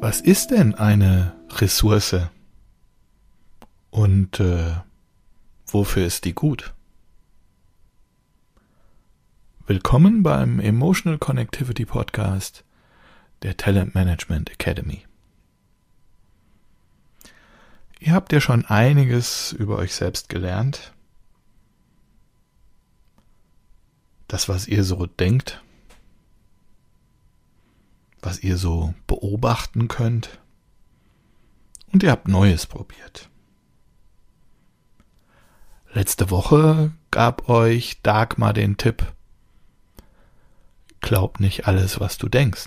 Was ist denn eine Ressource? Und äh, wofür ist die gut? Willkommen beim Emotional Connectivity Podcast der Talent Management Academy. Ihr habt ja schon einiges über euch selbst gelernt. Das, was ihr so denkt, was ihr so beobachten könnt. Und ihr habt Neues probiert. Letzte Woche gab euch Dagmar den Tipp, glaub nicht alles, was du denkst.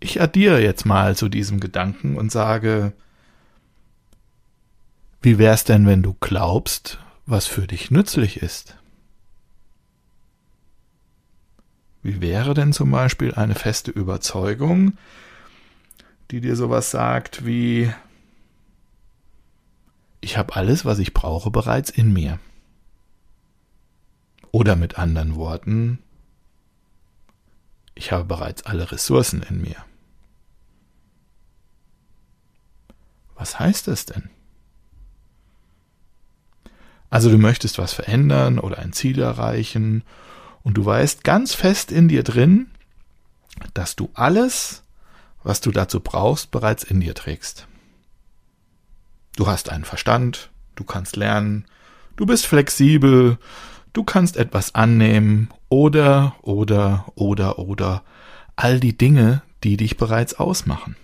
Ich addiere jetzt mal zu diesem Gedanken und sage, wie wär's denn, wenn du glaubst, was für dich nützlich ist? Wie wäre denn zum Beispiel eine feste Überzeugung, die dir sowas sagt wie ich habe alles, was ich brauche, bereits in mir. Oder mit anderen Worten, ich habe bereits alle Ressourcen in mir. Was heißt das denn? Also du möchtest was verändern oder ein Ziel erreichen und du weißt ganz fest in dir drin, dass du alles, was du dazu brauchst, bereits in dir trägst. Du hast einen Verstand, du kannst lernen, du bist flexibel, du kannst etwas annehmen oder, oder, oder, oder all die Dinge, die dich bereits ausmachen.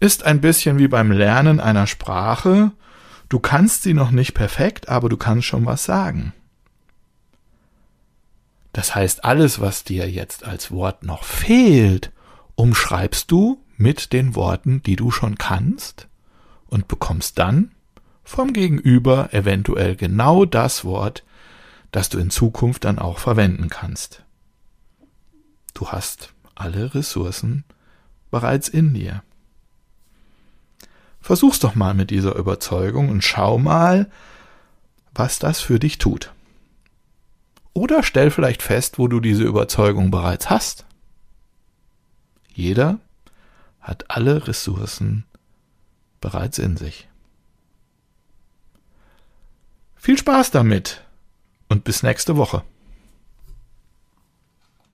Ist ein bisschen wie beim Lernen einer Sprache, du kannst sie noch nicht perfekt, aber du kannst schon was sagen. Das heißt, alles, was dir jetzt als Wort noch fehlt, umschreibst du mit den Worten, die du schon kannst und bekommst dann vom Gegenüber eventuell genau das Wort, das du in Zukunft dann auch verwenden kannst. Du hast alle Ressourcen bereits in dir. Versuch's doch mal mit dieser Überzeugung und schau mal, was das für dich tut. Oder stell vielleicht fest, wo du diese Überzeugung bereits hast. Jeder hat alle Ressourcen bereits in sich. Viel Spaß damit und bis nächste Woche.